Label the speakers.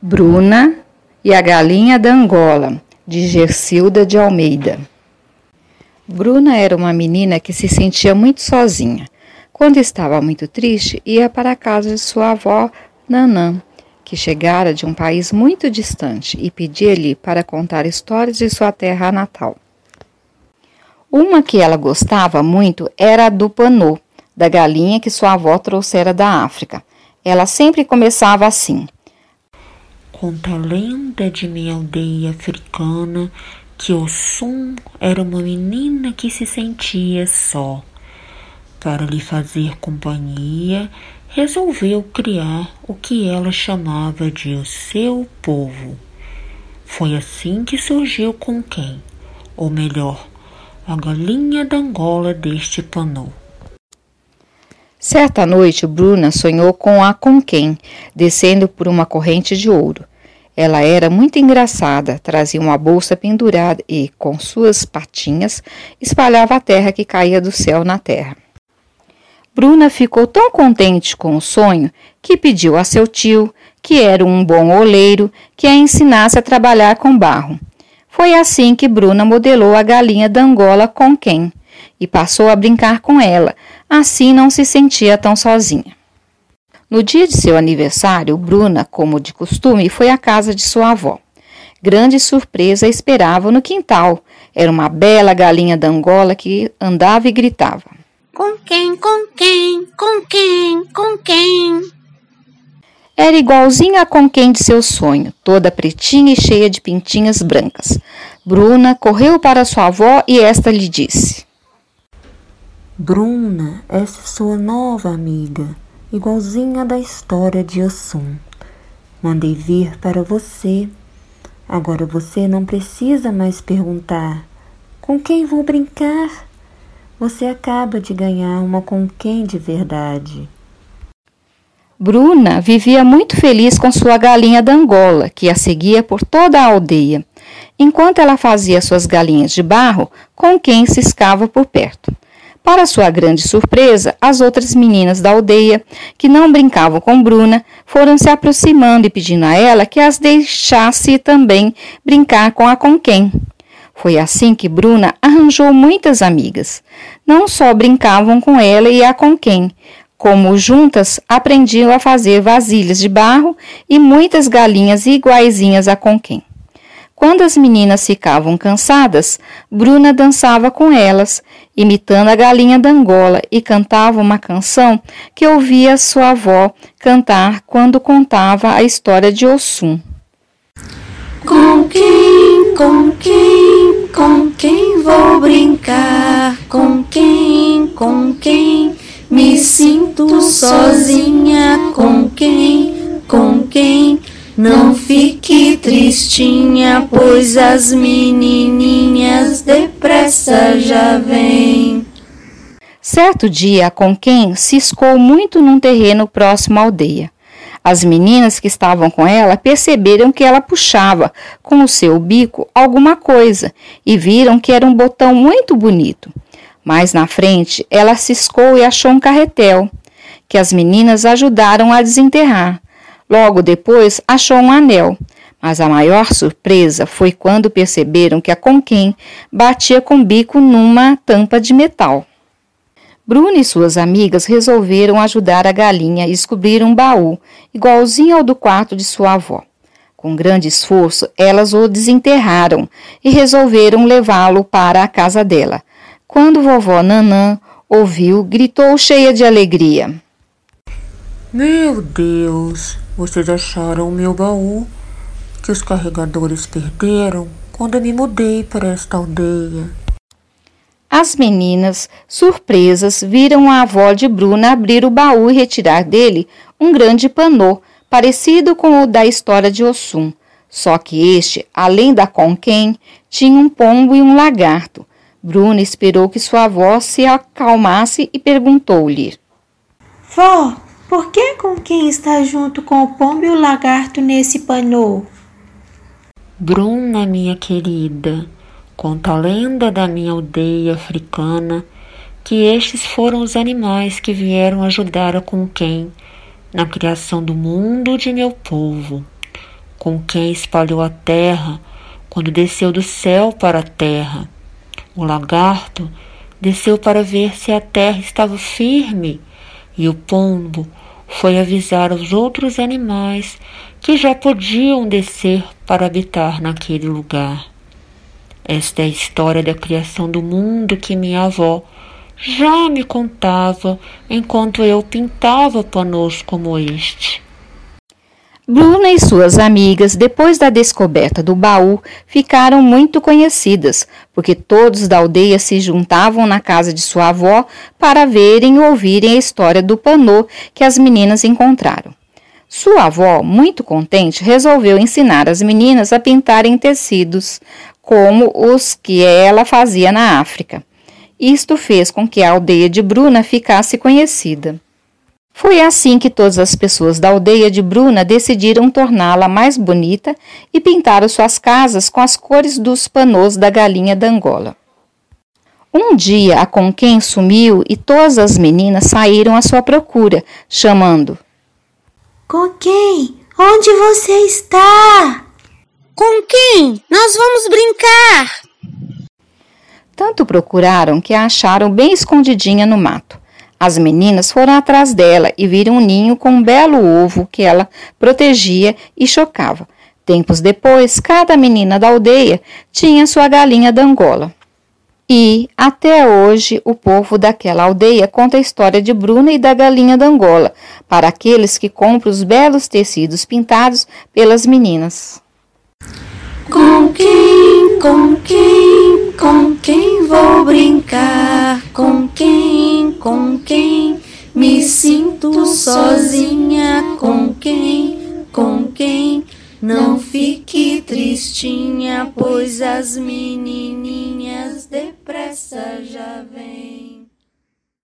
Speaker 1: Bruna e a Galinha da Angola, de Gersilda de Almeida. Bruna era uma menina que se sentia muito sozinha. Quando estava muito triste, ia para a casa de sua avó, Nanã, que chegara de um país muito distante, e pedia-lhe para contar histórias de sua terra natal. Uma que ela gostava muito era a do panô, da galinha que sua avó trouxera da África. Ela sempre começava assim:
Speaker 2: Conta a lenda de minha aldeia africana que Ossum era uma menina que se sentia só. Para lhe fazer companhia, resolveu criar o que ela chamava de o seu povo. Foi assim que surgiu com quem, ou melhor, a galinha da Angola deste panô.
Speaker 1: Certa noite, Bruna sonhou com a Conquém, descendo por uma corrente de ouro. Ela era muito engraçada, trazia uma bolsa pendurada e, com suas patinhas, espalhava a terra que caía do céu na terra. Bruna ficou tão contente com o sonho que pediu a seu tio, que era um bom oleiro, que a ensinasse a trabalhar com barro. Foi assim que Bruna modelou a galinha da Angola com quem e passou a brincar com ela, assim não se sentia tão sozinha. No dia de seu aniversário, Bruna, como de costume, foi à casa de sua avó. Grande surpresa esperava no quintal. Era uma bela galinha da Angola que andava e gritava:
Speaker 3: Com quem, com quem, com quem, com quem?
Speaker 1: Era igualzinha a com quem de seu sonho, toda pretinha e cheia de pintinhas brancas. Bruna correu para sua avó e esta lhe disse:
Speaker 2: Bruna, essa é sua nova amiga, igualzinha da história de Ossum. Mandei vir para você. Agora você não precisa mais perguntar: com quem vou brincar? Você acaba de ganhar uma com quem de verdade.
Speaker 1: Bruna vivia muito feliz com sua galinha da Angola, que a seguia por toda a aldeia, enquanto ela fazia suas galinhas de barro com quem ciscava por perto. Para sua grande surpresa, as outras meninas da aldeia, que não brincavam com Bruna, foram se aproximando e pedindo a ela que as deixasse também brincar com a Conquém. Foi assim que Bruna arranjou muitas amigas. Não só brincavam com ela e a Conquém, como juntas aprendiam a fazer vasilhas de barro e muitas galinhas iguaizinhas a Conquém. Quando as meninas ficavam cansadas, Bruna dançava com elas, imitando a galinha da Angola, e cantava uma canção que ouvia sua avó cantar quando contava a história de Ossum.
Speaker 3: Com quem, com quem, com quem vou brincar? Com quem, com quem me sinto sozinha? Com quem, com quem? Não fique tristinha, pois as menininhas depressa já vêm.
Speaker 1: Certo dia, com quem ciscou muito num terreno próximo à aldeia. As meninas que estavam com ela perceberam que ela puxava com o seu bico alguma coisa e viram que era um botão muito bonito. Mais na frente, ela ciscou e achou um carretel, que as meninas ajudaram a desenterrar. Logo depois, achou um anel. Mas a maior surpresa foi quando perceberam que a Conquém batia com o bico numa tampa de metal. Bruna e suas amigas resolveram ajudar a galinha a descobrir um baú, igualzinho ao do quarto de sua avó. Com grande esforço, elas o desenterraram e resolveram levá-lo para a casa dela. Quando vovó Nanã ouviu, gritou cheia de alegria:
Speaker 2: Meu Deus, vocês acharam o meu baú que os carregadores perderam quando eu me mudei para esta aldeia.
Speaker 1: As meninas, surpresas, viram a avó de Bruna abrir o baú e retirar dele um grande panô, parecido com o da história de Ossum. Só que este, além da conquém, tinha um pombo e um lagarto. Bruna esperou que sua avó se acalmasse e perguntou-lhe:
Speaker 4: Vó, por que com quem está junto com o pombo e o lagarto nesse panô?
Speaker 2: Bruna, minha querida, conta a lenda da minha aldeia africana que estes foram os animais que vieram ajudar a com quem na criação do mundo de meu povo. com quem espalhou a terra quando desceu do céu para a terra. O lagarto desceu para ver se a terra estava firme, e o pombo foi avisar os outros animais que já podiam descer para habitar naquele lugar. Esta é a história da criação do mundo que minha avó já me contava enquanto eu pintava panos como este.
Speaker 1: Bruna e suas amigas, depois da descoberta do baú, ficaram muito conhecidas, porque todos da aldeia se juntavam na casa de sua avó para verem e ouvirem a história do panô que as meninas encontraram. Sua avó, muito contente, resolveu ensinar as meninas a pintarem tecidos, como os que ela fazia na África. Isto fez com que a aldeia de Bruna ficasse conhecida. Foi assim que todas as pessoas da aldeia de Bruna decidiram torná-la mais bonita e pintaram suas casas com as cores dos panos da galinha da Angola. Um dia a Conquém sumiu e todas as meninas saíram à sua procura, chamando:
Speaker 4: Conquém, onde você está?
Speaker 3: Com quem? Nós vamos brincar.
Speaker 1: Tanto procuraram que a acharam bem escondidinha no mato. As meninas foram atrás dela e viram um ninho com um belo ovo que ela protegia e chocava. Tempos depois, cada menina da aldeia tinha sua galinha da Angola. E, até hoje, o povo daquela aldeia conta a história de Bruna e da galinha da Angola para aqueles que compram os belos tecidos pintados pelas meninas.
Speaker 5: Com quem, com quem, com quem vou brincar? Com quem, com quem me sinto sozinha? Com quem, com quem não fique tristinha, pois as menininhas depressa já vêm.